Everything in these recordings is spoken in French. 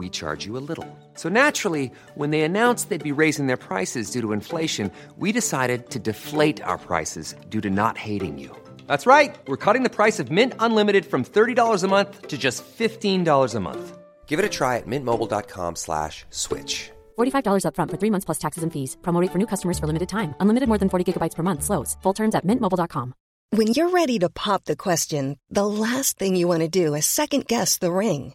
we charge you a little. So naturally, when they announced they'd be raising their prices due to inflation, we decided to deflate our prices due to not hating you. That's right. We're cutting the price of Mint Unlimited from $30 a month to just $15 a month. Give it a try at mintmobile.com slash switch. $45 upfront for three months plus taxes and fees. Promo rate for new customers for limited time. Unlimited more than 40 gigabytes per month. Slows. Full terms at mintmobile.com. When you're ready to pop the question, the last thing you want to do is second guess the ring.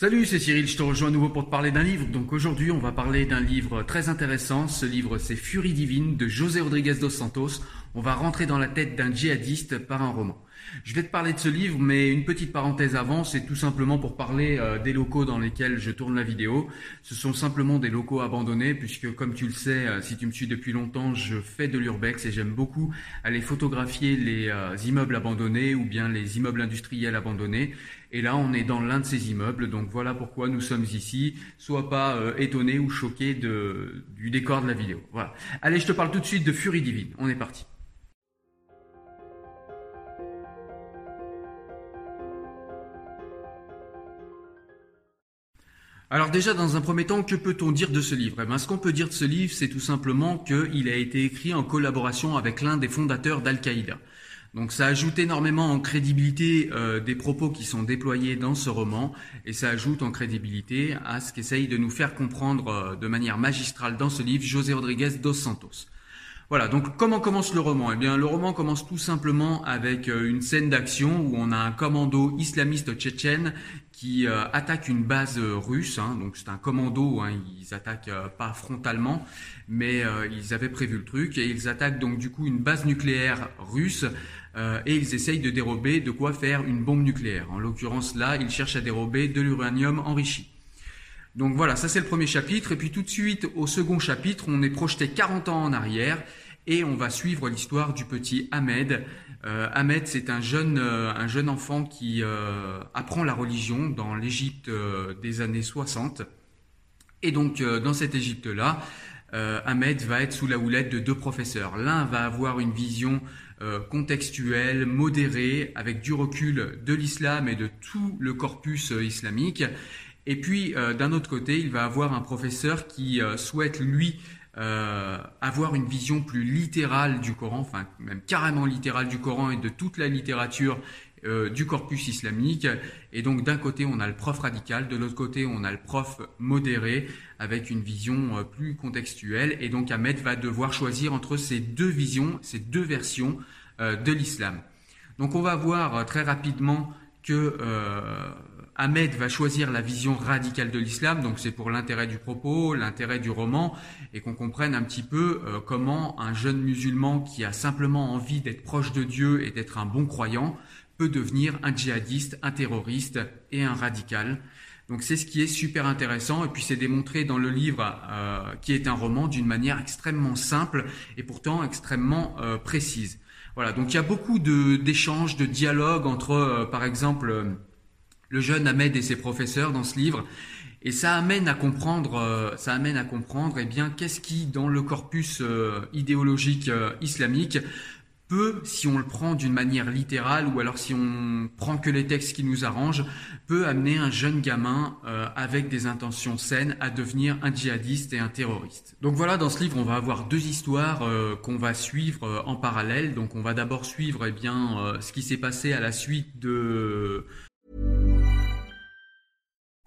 Salut, c'est Cyril, je te rejoins à nouveau pour te parler d'un livre. Donc aujourd'hui, on va parler d'un livre très intéressant. Ce livre, c'est Furie divine de José Rodriguez dos Santos. On va rentrer dans la tête d'un djihadiste par un roman. Je vais te parler de ce livre, mais une petite parenthèse avant, c'est tout simplement pour parler euh, des locaux dans lesquels je tourne la vidéo. Ce sont simplement des locaux abandonnés, puisque comme tu le sais, euh, si tu me suis depuis longtemps, je fais de l'urbex et j'aime beaucoup aller photographier les euh, immeubles abandonnés ou bien les immeubles industriels abandonnés. Et là, on est dans l'un de ces immeubles, donc voilà pourquoi nous sommes ici. Sois pas étonné ou choqué du décor de la vidéo. Voilà. Allez, je te parle tout de suite de Furie Divine. On est parti. Alors déjà, dans un premier temps, que peut-on dire de ce livre? Eh ben, Ce qu'on peut dire de ce livre, c'est tout simplement qu'il a été écrit en collaboration avec l'un des fondateurs d'Al-Qaïda. Donc ça ajoute énormément en crédibilité euh, des propos qui sont déployés dans ce roman, et ça ajoute en crédibilité à ce qu'essaye de nous faire comprendre euh, de manière magistrale dans ce livre José Rodriguez dos Santos. Voilà, donc comment commence le roman? Eh bien, le roman commence tout simplement avec euh, une scène d'action où on a un commando islamiste tchétchène qui euh, attaque une base euh, russe. Hein. donc c'est un commando, hein, ils attaquent pas frontalement, mais ils avaient prévu le truc et ils attaquent donc du coup une base nucléaire russe et ils essayent de dérober de quoi faire une bombe nucléaire. En l'occurrence là, ils cherchent à dérober de l'uranium enrichi. Donc voilà, ça c'est le premier chapitre. Et puis tout de suite, au second chapitre, on est projeté 40 ans en arrière et on va suivre l'histoire du petit Ahmed. Euh, Ahmed, c'est un jeune, euh, un jeune enfant qui euh, apprend la religion dans l'Égypte des années 60. Et donc, dans cette Égypte-là, Ahmed va être sous la houlette de deux professeurs. L'un va avoir une vision contextuelle, modérée, avec du recul de l'islam et de tout le corpus islamique. Et puis, d'un autre côté, il va avoir un professeur qui souhaite, lui, euh, avoir une vision plus littérale du Coran, enfin même carrément littérale du Coran et de toute la littérature euh, du corpus islamique. Et donc d'un côté on a le prof radical, de l'autre côté on a le prof modéré avec une vision euh, plus contextuelle. Et donc Ahmed va devoir choisir entre ces deux visions, ces deux versions de l'islam. Donc on va voir très rapidement que Ahmed va choisir la vision radicale de l'islam, donc c'est pour l'intérêt du propos, l'intérêt du roman, et qu'on comprenne un petit peu euh, comment un jeune musulman qui a simplement envie d'être proche de Dieu et d'être un bon croyant peut devenir un djihadiste, un terroriste et un radical. Donc c'est ce qui est super intéressant, et puis c'est démontré dans le livre euh, qui est un roman d'une manière extrêmement simple et pourtant extrêmement euh, précise. Voilà, donc il y a beaucoup d'échanges, de, dialogues entre, par exemple, le jeune Ahmed et ses professeurs dans ce livre. Et ça amène à comprendre, euh, ça amène à comprendre, eh bien, qu'est-ce qui, dans le corpus euh, idéologique euh, islamique, peut, si on le prend d'une manière littérale ou alors si on prend que les textes qui nous arrangent, peut amener un jeune gamin avec des intentions saines à devenir un djihadiste et un terroriste. Donc voilà, dans ce livre, on va avoir deux histoires qu'on va suivre en parallèle. Donc on va d'abord suivre eh bien ce qui s'est passé à la suite de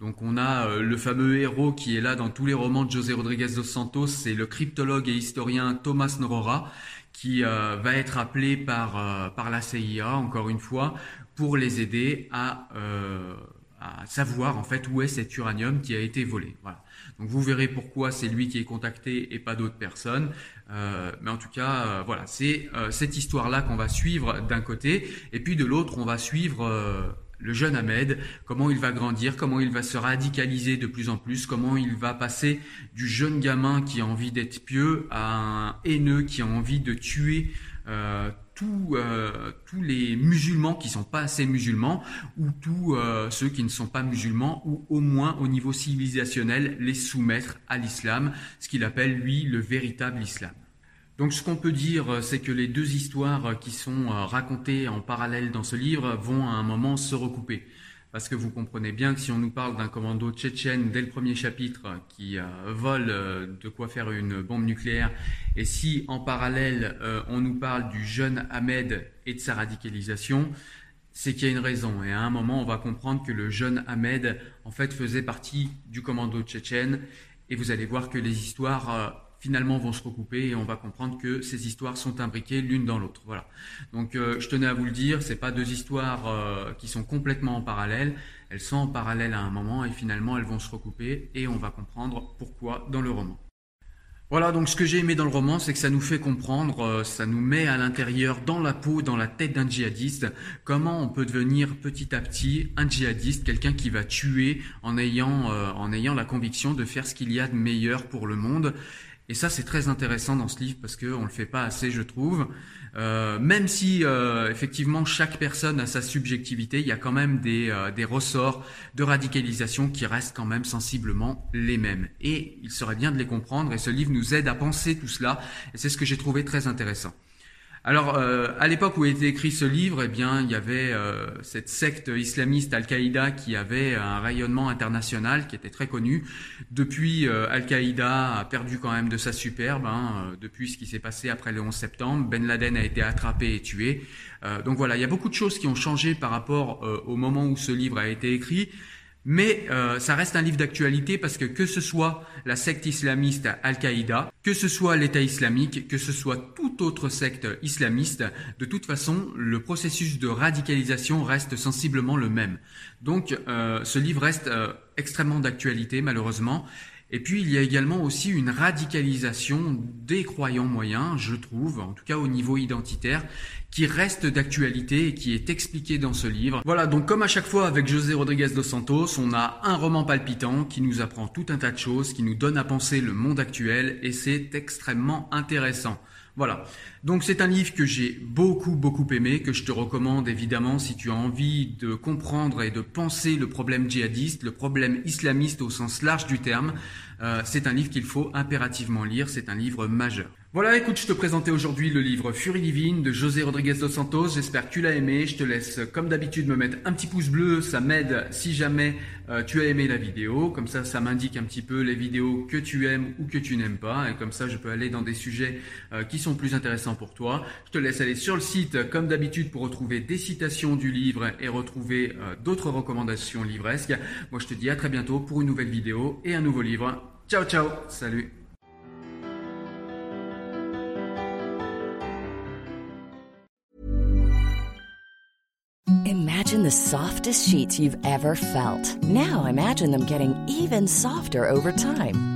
Donc on a euh, le fameux héros qui est là dans tous les romans de José Rodriguez dos Santos, c'est le cryptologue et historien Thomas Norora qui euh, va être appelé par, euh, par la CIA, encore une fois, pour les aider à, à savoir en fait où est cet uranium qui a été volé. Voilà. Donc vous verrez pourquoi c'est lui qui est contacté et pas d'autres personnes. mais en tout cas, voilà, c'est cette histoire-là qu'on va suivre d'un côté, et puis de l'autre, on va suivre le jeune Ahmed, comment il va grandir, comment il va se radicaliser de plus en plus, comment il va passer du jeune gamin qui a envie d'être pieux à un haineux qui a envie de tuer euh, euh, tous les musulmans qui sont pas assez musulmans ou tous euh, ceux qui ne sont pas musulmans ou au moins au niveau civilisationnel les soumettre à l'islam, ce qu'il appelle lui le véritable islam. Donc ce qu'on peut dire, euh, c'est que les deux histoires euh, qui sont euh, racontées en parallèle dans ce livre vont à un moment se recouper. Parce que vous comprenez bien que si on nous parle d'un commando tchétchène dès le premier chapitre qui vole de quoi faire une bombe nucléaire, et si en parallèle on nous parle du jeune Ahmed et de sa radicalisation, c'est qu'il y a une raison. Et à un moment, on va comprendre que le jeune Ahmed, en fait, faisait partie du commando tchétchène. Et vous allez voir que les histoires finalement vont se recouper et on va comprendre que ces histoires sont imbriquées l'une dans l'autre. Voilà. Donc euh, je tenais à vous le dire, c'est pas deux histoires euh, qui sont complètement en parallèle, elles sont en parallèle à un moment et finalement elles vont se recouper et on va comprendre pourquoi dans le roman. Voilà, donc ce que j'ai aimé dans le roman, c'est que ça nous fait comprendre, euh, ça nous met à l'intérieur, dans la peau, dans la tête d'un djihadiste, comment on peut devenir petit à petit un djihadiste, quelqu'un qui va tuer en ayant, en ayant la conviction de faire ce qu'il y a de meilleur pour le monde et ça, c'est très intéressant dans ce livre parce qu'on ne le fait pas assez, je trouve. Euh, même si euh, effectivement chaque personne a sa subjectivité, il y a quand même des, euh, des ressorts de radicalisation qui restent quand même sensiblement les mêmes. Et il serait bien de les comprendre et ce livre nous aide à penser tout cela et c'est ce que j'ai trouvé très intéressant. Alors, euh, à l'époque où a été écrit ce livre, eh bien, il y avait euh, cette secte islamiste Al-Qaïda qui avait un rayonnement international, qui était très connu. Depuis, euh, Al-Qaïda a perdu quand même de sa superbe. Hein, depuis ce qui s'est passé après le 11 septembre, Ben Laden a été attrapé et tué. donc voilà, il y a beaucoup de choses qui ont changé par rapport au moment où ce livre a été écrit. Mais euh, ça reste un livre d'actualité parce que que ce soit la secte islamiste Al-Qaïda, que ce soit l'État islamique, que ce soit toute autre secte islamiste, de toute façon, le processus de radicalisation reste sensiblement le même. Donc euh, ce livre reste euh, extrêmement d'actualité malheureusement. Et puis il y a également aussi une radicalisation des croyants moyens, je trouve, en tout cas au niveau identitaire, qui reste d'actualité et qui est expliquée dans ce livre. Voilà, donc comme à chaque fois avec José Rodriguez dos Santos, on a un roman palpitant qui nous apprend tout un tas de choses, qui nous donne à penser le monde actuel et c'est extrêmement intéressant. Voilà. Donc c'est un livre que j'ai beaucoup beaucoup aimé, que je te recommande évidemment si tu as envie de comprendre et de penser le problème djihadiste, le problème islamiste au sens large du terme. Euh, c'est un livre qu'il faut impérativement lire, c'est un livre majeur. Voilà, écoute, je te présentais aujourd'hui le livre Furie divine de José Rodriguez dos Santos. J'espère que tu l'as aimé. Je te laisse, comme d'habitude, me mettre un petit pouce bleu. Ça m'aide si jamais euh, tu as aimé la vidéo. Comme ça, ça m'indique un petit peu les vidéos que tu aimes ou que tu n'aimes pas. Et comme ça, je peux aller dans des sujets euh, qui sont plus intéressants pour toi. Je te laisse aller sur le site, comme d'habitude, pour retrouver des citations du livre et retrouver euh, d'autres recommandations livresques. Moi, je te dis à très bientôt pour une nouvelle vidéo et un nouveau livre. Ciao, ciao, salut Imagine the softest sheets you've ever felt. Now imagine them getting even softer over time.